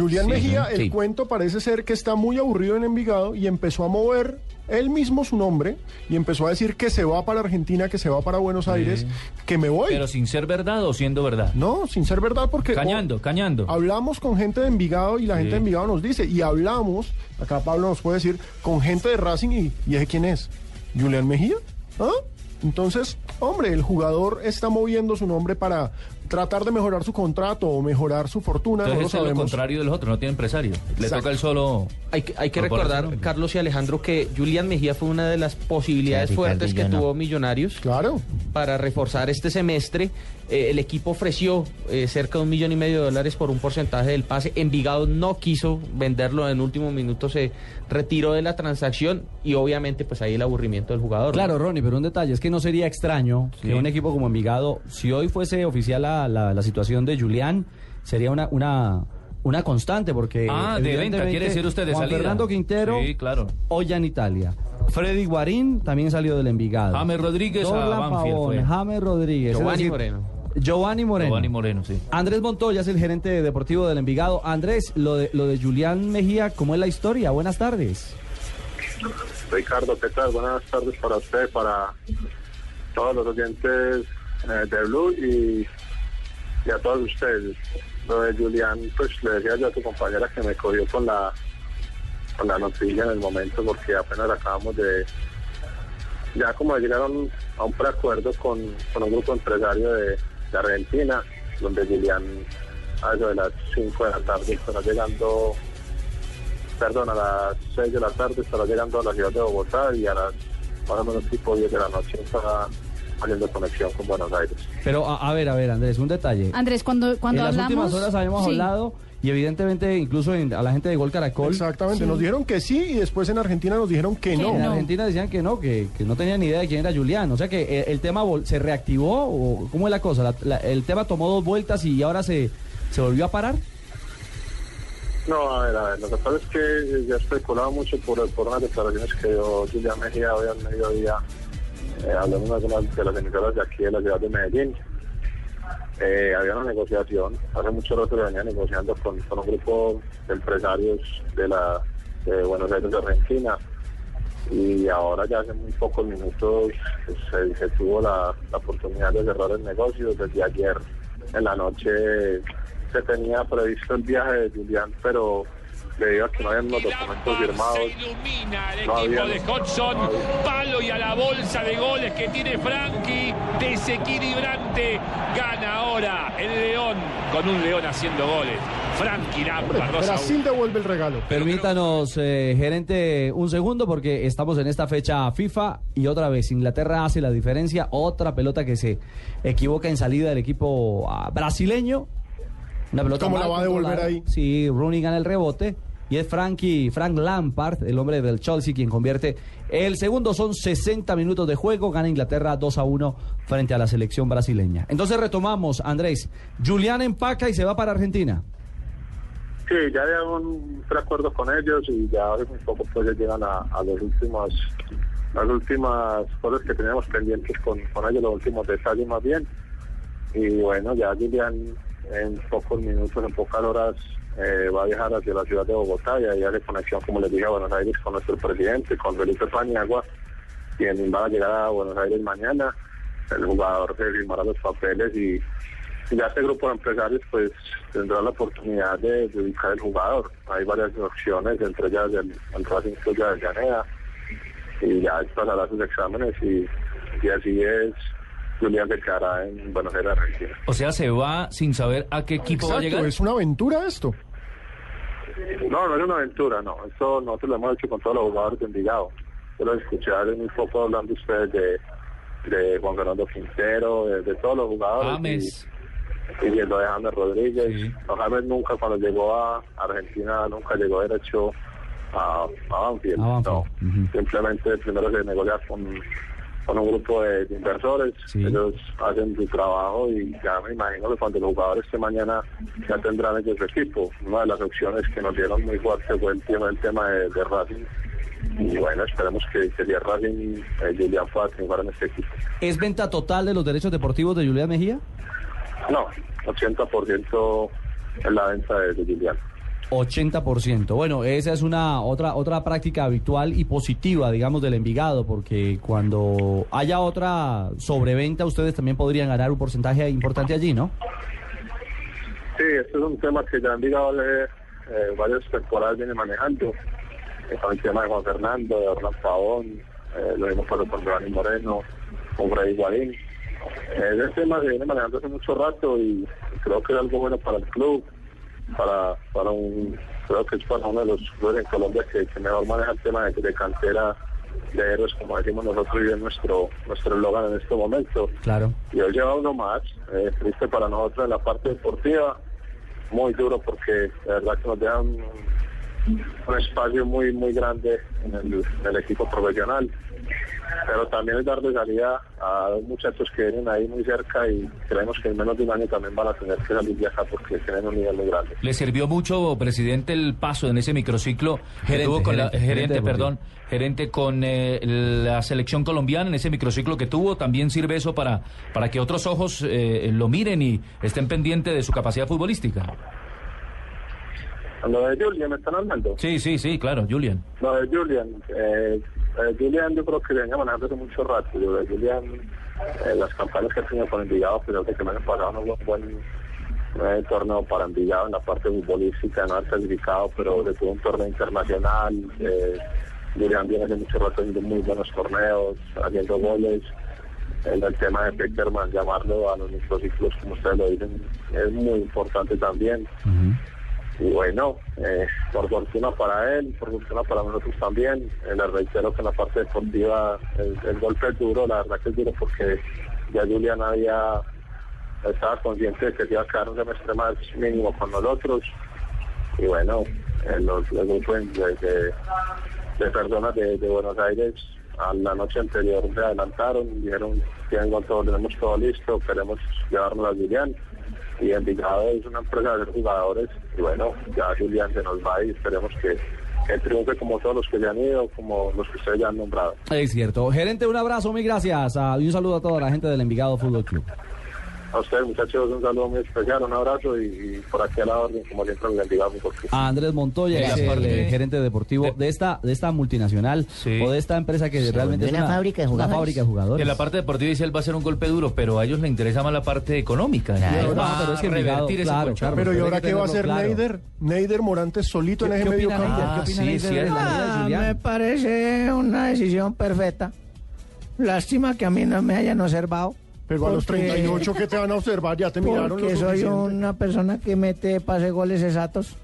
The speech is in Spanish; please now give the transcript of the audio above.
Julián Sí, Mejía, sí. el cuento parece ser que está muy aburrido en Envigado y empezó a mover él mismo su nombre y empezó a decir que se va para Argentina, que se va para Buenos Aires, que me voy. Pero sin ser verdad o siendo verdad. No, sin ser verdad porque... Cañando, cañando. Hablamos con gente de Envigado y la gente de Envigado nos dice, y hablamos, acá Pablo nos puede decir, con gente de Racing y, y ¿ese quién es? ¿Julián Mejía? ¿Ah? Entonces, hombre, el jugador está moviendo su nombre para tratar de mejorar su contrato o mejorar su fortuna, Entonces no lo es lo sabemos. contrario de los otros, no tiene empresario. Le Exacto. toca el solo. Hay que, hay que recordar. Carlos y Alejandro, que Julián Mejía fue una de las posibilidades Sí, fuertes que tuvo Millonarios Claro. para reforzar este semestre. Eh, el equipo ofreció eh, cerca de un millón y medio de dólares por un porcentaje del pase. Envigado no quiso venderlo en último minuto, se retiró de la transacción y obviamente pues ahí el aburrimiento del jugador. ¿no? Claro, Ronnie, pero un detalle es que no sería extraño Sí. que un equipo como Envigado, si hoy fuese oficial la, la- la situación de Julián, sería una, una, una constante, porque. Ah, de venta, quiere decir usted de Juan salida. Fernando Quintero, Sí, claro. hoy en Italia. Freddy Guarín también salió del Envigado. James Rodríguez a Dorlan Banfield Pavón, fue. James Rodríguez. Giovanni decir, Moreno. Giovanni Moreno. Giovanni Moreno, sí. Andrés Montoya es el gerente deportivo del Envigado. Andrés, lo de, lo de Julián Mejía, ¿cómo es la historia? Buenas tardes. Ricardo, ¿qué tal? Buenas tardes para usted, para todos los oyentes eh, de Blue y, y a todos ustedes. Lo de Julián, pues le decía yo a tu compañera que me cogió con la con la noticia en el momento porque apenas acabamos de ya como de llegar a un, a un preacuerdo con, con un grupo empresario de, de Argentina, donde Julián a eso de las 5 de la tarde estará llegando perdón, a las 6 de la tarde estará llegando a la ciudad de Bogotá y a las más o menos tipo 10 de la noche estará haciendo conexión con Buenos Aires. Pero a, a ver, a ver, Andrés, un detalle. Andrés, cuando, cuando en las hablamos... últimas horas habíamos Sí. hablado y evidentemente incluso en- a la gente de Gol Caracol. Exactamente, nos dijeron que sí y después en Argentina nos dijeron que no. En Argentina decían que no, que, que no tenían ni idea de quién era Julián. O sea que eh, el tema vol- se reactivó o cómo es la cosa. La- la- el tema tomó dos vueltas y ahora se, se volvió a parar. No, a ver, a ver, lo que pasa es que ya especulaba mucho por, por unas declaraciones que dio Julián Mejía hoy al mediodía, eh, hablando de algunas de las emisoras de aquí de la ciudad de Medellín. Eh, había una negociación, hace mucho rato se venía negociando con, con un grupo de empresarios de la de Buenos Aires de Argentina y ahora ya hace muy pocos minutos pues, se, se tuvo la, la oportunidad de cerrar el negocio desde ayer en la noche se tenía previsto el viaje de Julián pero debido a que no habían los documentos firmados no había de Hodgson, palo y a la bolsa de goles que tiene Frankie, desequilibrante, gana ahora el León, con un León haciendo goles. Frankie Lampard, 2 a Brasil 1. devuelve el regalo. Permítanos, eh, gerente, un segundo porque estamos en esta fecha FIFA y otra vez Inglaterra hace la diferencia. Otra pelota que se equivoca en salida del equipo ah, brasileño. Una pelota ¿Cómo la va a devolver ahí? Sí, Rooney gana el rebote. Y es Frankie, Frank Lampard, el hombre del Chelsea, quien convierte el segundo. Son 60 minutos de juego. Gana Inglaterra 2 a 1 frente a la selección brasileña. Entonces retomamos, Andrés. Julián empaca y se va para Argentina. Sí, ya hay un preacuerdo con ellos y ya muy poco pues llegan a, a los últimos, las últimas cosas que teníamos pendientes con, con ellos, los últimos detalles más bien. Y bueno, ya Julián en pocos minutos, en pocas horas eh, va a viajar hacia la ciudad de Bogotá y ahí hace conexión, como les dije, a Buenos Aires con nuestro presidente, con Felipe Paniagua, quien va a llegar a Buenos Aires mañana. El jugador se firmará los papeles y ya este grupo de empresarios pues tendrá la oportunidad de, de ubicar el jugador. Hay varias opciones, entre ellas el, el Racing Club de Avellaneda y ya pasará sus exámenes y así es. Julián se quedará en Buenos Aires, Argentina. O sea, se va sin saber a qué equipo va a Exacto, llegar. es una aventura esto. No, no es una aventura, no. Esto nosotros lo hemos hecho con todos los jugadores de Envigado. Yo lo escuché hace muy poco hablando ustedes de, de Juan Fernando Quintero, de, de todos los jugadores. James. Y y lo de James Rodríguez. No, James nunca cuando llegó a Argentina, nunca llegó derecho a, a Banfield. A Banfield, No, ujú. simplemente primero se negocia con, con un grupo de, de inversores. Sí. Ellos hacen su trabajo y ya me imagino que cuando los jugadores que mañana ya tendrán ellos su equipo. Una de las opciones que nos dieron muy fuerte fue el tema, el tema de, de Racing. Y bueno, esperemos que, el Racing, eh, Julián pueda triunfar en este equipo. ¿Es venta total de los derechos deportivos de Julián Mejía? No, 80% es la venta de, de Julián. 80%. Bueno, esa es una otra otra práctica habitual y positiva, digamos, del Envigado, porque cuando haya otra sobreventa, ustedes también podrían ganar un porcentaje importante allí, ¿no? Sí, este es un tema que ya han llegado eh, varias viene manejando. Con el tema de Juan Fernando, de Hernán Pavón, eh, lo mismo con con Giovanni Moreno, con Freddy Guarín. Eh, ese tema se viene manejando hace mucho rato y creo que es algo bueno para el club, para, para un, creo que es para uno de los clubes en Colombia que, que mejor maneja el tema de, de cantera de héroes, como decimos nosotros, y es nuestro nuestro eslogan en este momento. Claro. Y hoy lleva uno más, eh, triste para nosotros en la parte deportiva, muy duro porque de verdad que nos dejan un, un espacio muy muy grande en el, en el equipo profesional. Pero también es darle salida a dos muchachos que vienen ahí muy cerca y creemos que en menos de un año también van a tener que salir de acá porque tienen un nivel muy grande. ¿Le sirvió mucho, presidente, el paso en ese microciclo que Gerente, tuvo con la gerente, gerente, gerente perdón, gerente con eh, la selección colombiana en ese microciclo que tuvo? ¿También sirve eso para, para que otros ojos eh, lo miren y estén pendientes de su capacidad futbolística? Lo de Julian, ¿me están hablando? Sí, sí, sí, claro, Julian. Lo de Julian, eh, eh, Julian yo creo que venía manejando hace mucho rato. Lo de Julian, eh, las campañas que ha tenido con Envigado, creo que el año pasado no un buen eh, torneo para Envigado en la parte futbolística, no ha clasificado, pero le tuvo un torneo internacional. Eh, Julian viene hace mucho rato haciendo muy buenos torneos, haciendo goles. El, el tema de Peckerman, llamarlo a los microciclos, como ustedes lo dicen, es muy importante también. Y bueno, eh, por fortuna para él, por fortuna para nosotros también. Eh, le reitero que en la parte deportiva el, golpe es duro, la verdad que es duro porque ya Julián había estaba consciente de que se iba a quedar un semestre más mínimo con nosotros. Y bueno, eh, los, grupos de, de- personas de, de Buenos Aires a la noche anterior se adelantaron, dijeron tengo todo, tenemos todo listo, queremos llevarnos a Julián y Envigado es una empresa de jugadores y bueno, ya Julián se nos va y esperemos que, que triunfe como todos los que se han ido, como los que ustedes ya han nombrado. Es cierto. Gerente, un abrazo, mil gracias. ah, y un saludo a toda la gente del Envigado Fútbol Club. A ustedes muchachos un saludo muy especial, un abrazo y, y por aquí a la orden, como siempre, en Envigado Fútbol Club. A Andrés Montoya, es el eh, gerente deportivo de esta de esta multinacional Sí. o de esta empresa que realmente es una fábrica de una jugadores. fábrica de jugadores. En la parte deportiva dice él va a ser un golpe duro, pero a ellos les interesa más la parte económica. Claro. No, pero es que revertir ese claro, colchón. claro. Pero ¿y ahora qué va a hacer claro. Neider? Neider Morantes solito en ¿Qué- ese medio campo. Neider? ¿Qué opina sí, de la Ah, Julián? me parece una decisión perfecta. Lástima que a mí no me hayan observado. Pero a los porque- 38 que te van a observar, ya te miraron Porque soy una persona que mete pase goles exactos.